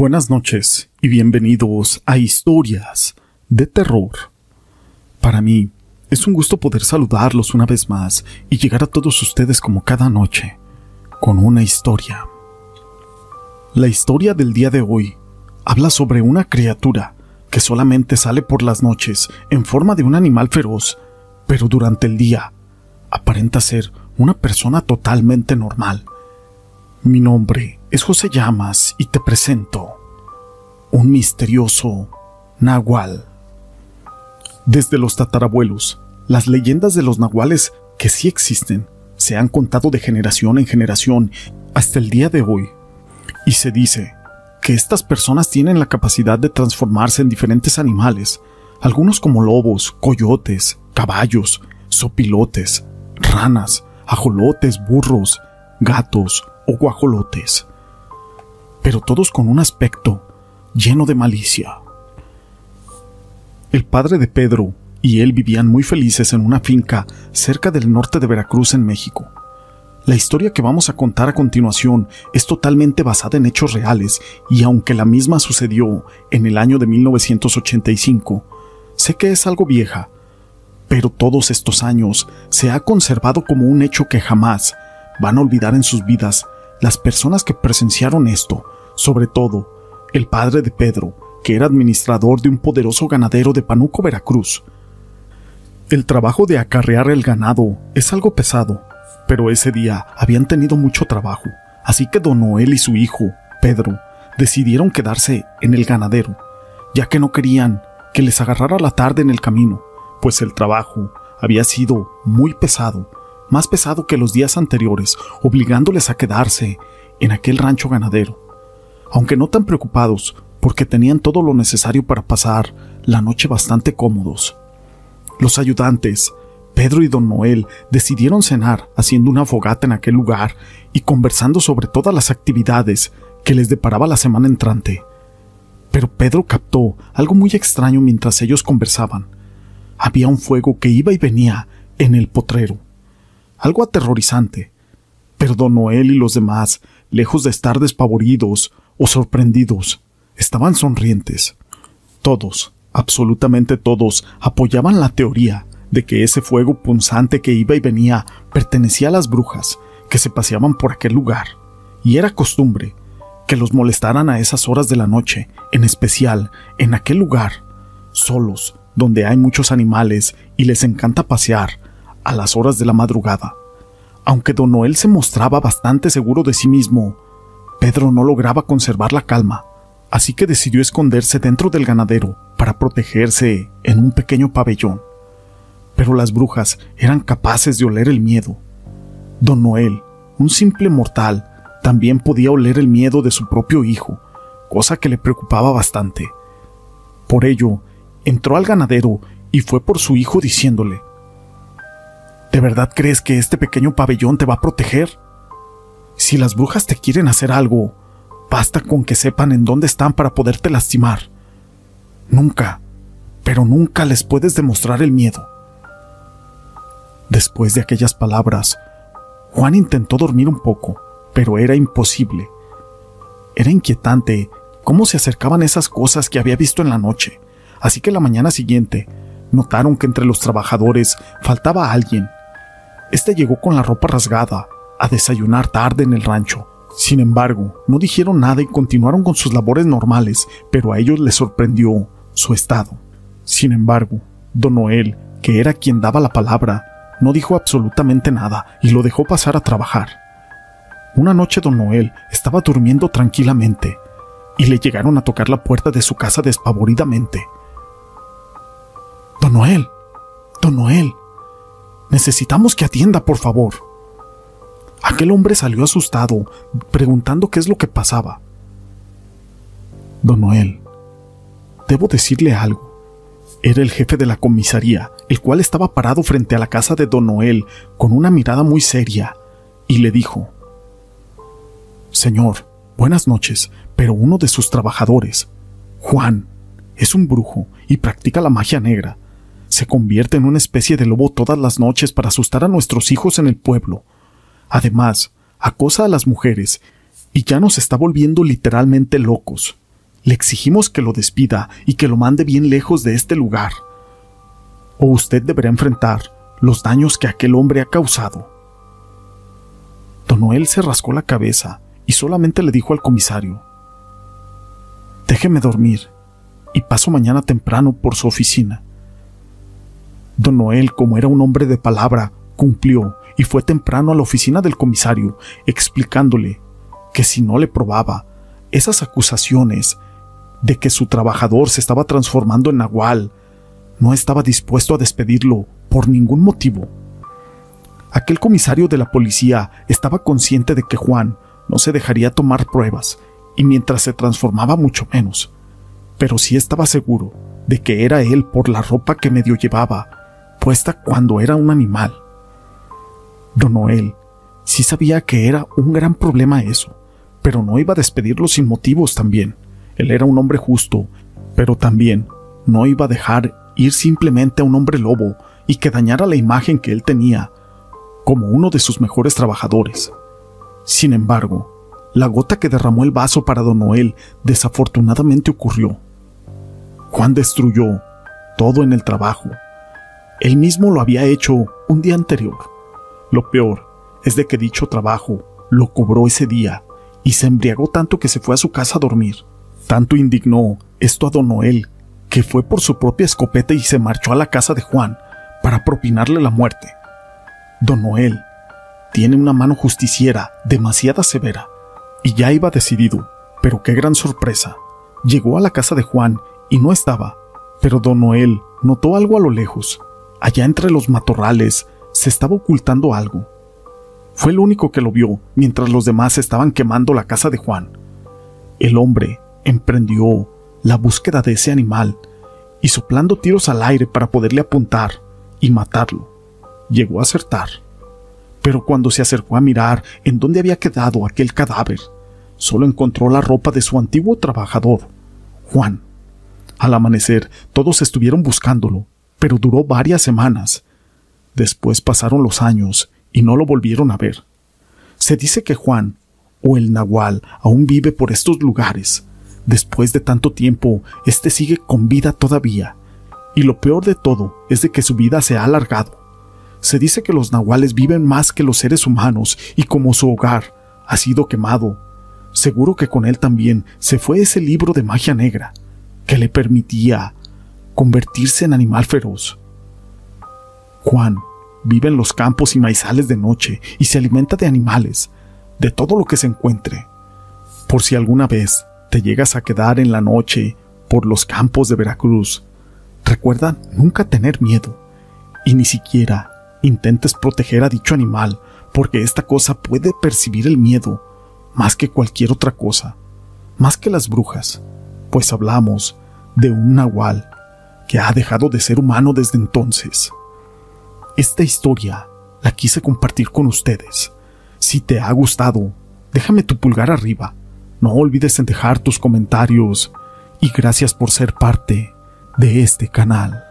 Buenas noches y bienvenidos a Historias de Terror. Para mí es un gusto poder saludarlos una vez más y llegar a todos ustedes como cada noche, con una historia. La historia del día de hoy habla sobre una criatura que solamente sale por las noches en forma de un animal feroz, pero durante el día aparenta ser una persona totalmente normal. Mi nombre es José Llamas y te presento un misterioso nahual. Desde los tatarabuelos, las leyendas de los nahuales que sí existen se han contado de generación en generación hasta el día de hoy. Y se dice que estas personas tienen la capacidad de transformarse en diferentes animales, algunos como lobos, coyotes, caballos, sopilotes, ranas, ajolotes, burros, gatos o guajolotes pero todos con un aspecto lleno de malicia. El padre de Pedro y él vivían muy felices en una finca cerca del norte de Veracruz en México. La historia que vamos a contar a continuación es totalmente basada en hechos reales y aunque la misma sucedió en el año de 1985, sé que es algo vieja, pero todos estos años se ha conservado como un hecho que jamás van a olvidar en sus vidas las personas que presenciaron esto sobre todo el padre de Pedro, que era administrador de un poderoso ganadero de Panuco, Veracruz. El trabajo de acarrear el ganado es algo pesado, pero ese día habían tenido mucho trabajo, así que don Noel y su hijo, Pedro, decidieron quedarse en el ganadero, ya que no querían que les agarrara la tarde en el camino, pues el trabajo había sido muy pesado, más pesado que los días anteriores, obligándoles a quedarse en aquel rancho ganadero aunque no tan preocupados, porque tenían todo lo necesario para pasar la noche bastante cómodos. Los ayudantes, Pedro y don Noel, decidieron cenar haciendo una fogata en aquel lugar y conversando sobre todas las actividades que les deparaba la semana entrante. Pero Pedro captó algo muy extraño mientras ellos conversaban. Había un fuego que iba y venía en el potrero. Algo aterrorizante. Pero don Noel y los demás, lejos de estar despavoridos o sorprendidos, estaban sonrientes. Todos, absolutamente todos, apoyaban la teoría de que ese fuego punzante que iba y venía pertenecía a las brujas que se paseaban por aquel lugar, y era costumbre que los molestaran a esas horas de la noche, en especial en aquel lugar, solos, donde hay muchos animales y les encanta pasear a las horas de la madrugada. Aunque don Noel se mostraba bastante seguro de sí mismo, Pedro no lograba conservar la calma, así que decidió esconderse dentro del ganadero para protegerse en un pequeño pabellón. Pero las brujas eran capaces de oler el miedo. Don Noel, un simple mortal, también podía oler el miedo de su propio hijo, cosa que le preocupaba bastante. Por ello, entró al ganadero y fue por su hijo diciéndole, ¿De verdad crees que este pequeño pabellón te va a proteger? Si las brujas te quieren hacer algo, basta con que sepan en dónde están para poderte lastimar. Nunca, pero nunca les puedes demostrar el miedo. Después de aquellas palabras, Juan intentó dormir un poco, pero era imposible. Era inquietante cómo se acercaban esas cosas que había visto en la noche, así que la mañana siguiente notaron que entre los trabajadores faltaba alguien. Este llegó con la ropa rasgada, a desayunar tarde en el rancho. Sin embargo, no dijeron nada y continuaron con sus labores normales, pero a ellos les sorprendió su estado. Sin embargo, don Noel, que era quien daba la palabra, no dijo absolutamente nada y lo dejó pasar a trabajar. Una noche don Noel estaba durmiendo tranquilamente y le llegaron a tocar la puerta de su casa despavoridamente. Don Noel, don Noel, necesitamos que atienda, por favor. Aquel hombre salió asustado, preguntando qué es lo que pasaba. Don Noel, debo decirle algo. Era el jefe de la comisaría, el cual estaba parado frente a la casa de Don Noel con una mirada muy seria, y le dijo, Señor, buenas noches, pero uno de sus trabajadores, Juan, es un brujo y practica la magia negra. Se convierte en una especie de lobo todas las noches para asustar a nuestros hijos en el pueblo. Además, acosa a las mujeres y ya nos está volviendo literalmente locos. le exigimos que lo despida y que lo mande bien lejos de este lugar. O usted deberá enfrentar los daños que aquel hombre ha causado. Don Noel se rascó la cabeza y solamente le dijo al comisario, Déjeme dormir y paso mañana temprano por su oficina. Don Noel, como era un hombre de palabra, cumplió y fue temprano a la oficina del comisario, explicándole que si no le probaba esas acusaciones de que su trabajador se estaba transformando en nahual, no estaba dispuesto a despedirlo por ningún motivo. Aquel comisario de la policía estaba consciente de que Juan no se dejaría tomar pruebas, y mientras se transformaba mucho menos, pero sí estaba seguro de que era él por la ropa que medio llevaba, cuando era un animal. Don Noel sí sabía que era un gran problema eso, pero no iba a despedirlo sin motivos también. Él era un hombre justo, pero también no iba a dejar ir simplemente a un hombre lobo y que dañara la imagen que él tenía como uno de sus mejores trabajadores. Sin embargo, la gota que derramó el vaso para don Noel desafortunadamente ocurrió. Juan destruyó todo en el trabajo. Él mismo lo había hecho un día anterior. Lo peor es de que dicho trabajo lo cobró ese día y se embriagó tanto que se fue a su casa a dormir. Tanto indignó esto a don Noel que fue por su propia escopeta y se marchó a la casa de Juan para propinarle la muerte. Don Noel tiene una mano justiciera demasiada severa y ya iba decidido, pero qué gran sorpresa. Llegó a la casa de Juan y no estaba, pero don Noel notó algo a lo lejos. Allá entre los matorrales se estaba ocultando algo. Fue el único que lo vio mientras los demás estaban quemando la casa de Juan. El hombre emprendió la búsqueda de ese animal y soplando tiros al aire para poderle apuntar y matarlo. Llegó a acertar. Pero cuando se acercó a mirar en dónde había quedado aquel cadáver, solo encontró la ropa de su antiguo trabajador, Juan. Al amanecer, todos estuvieron buscándolo, pero duró varias semanas. Después pasaron los años y no lo volvieron a ver. Se dice que Juan, o el Nahual, aún vive por estos lugares. Después de tanto tiempo, éste sigue con vida todavía. Y lo peor de todo es de que su vida se ha alargado. Se dice que los nahuales viven más que los seres humanos y como su hogar ha sido quemado, seguro que con él también se fue ese libro de magia negra que le permitía convertirse en animal feroz. Juan vive en los campos y maizales de noche y se alimenta de animales, de todo lo que se encuentre. Por si alguna vez te llegas a quedar en la noche por los campos de Veracruz, recuerda nunca tener miedo y ni siquiera intentes proteger a dicho animal porque esta cosa puede percibir el miedo más que cualquier otra cosa, más que las brujas, pues hablamos de un nahual que ha dejado de ser humano desde entonces. Esta historia la quise compartir con ustedes. Si te ha gustado, déjame tu pulgar arriba. No olvides en dejar tus comentarios y gracias por ser parte de este canal.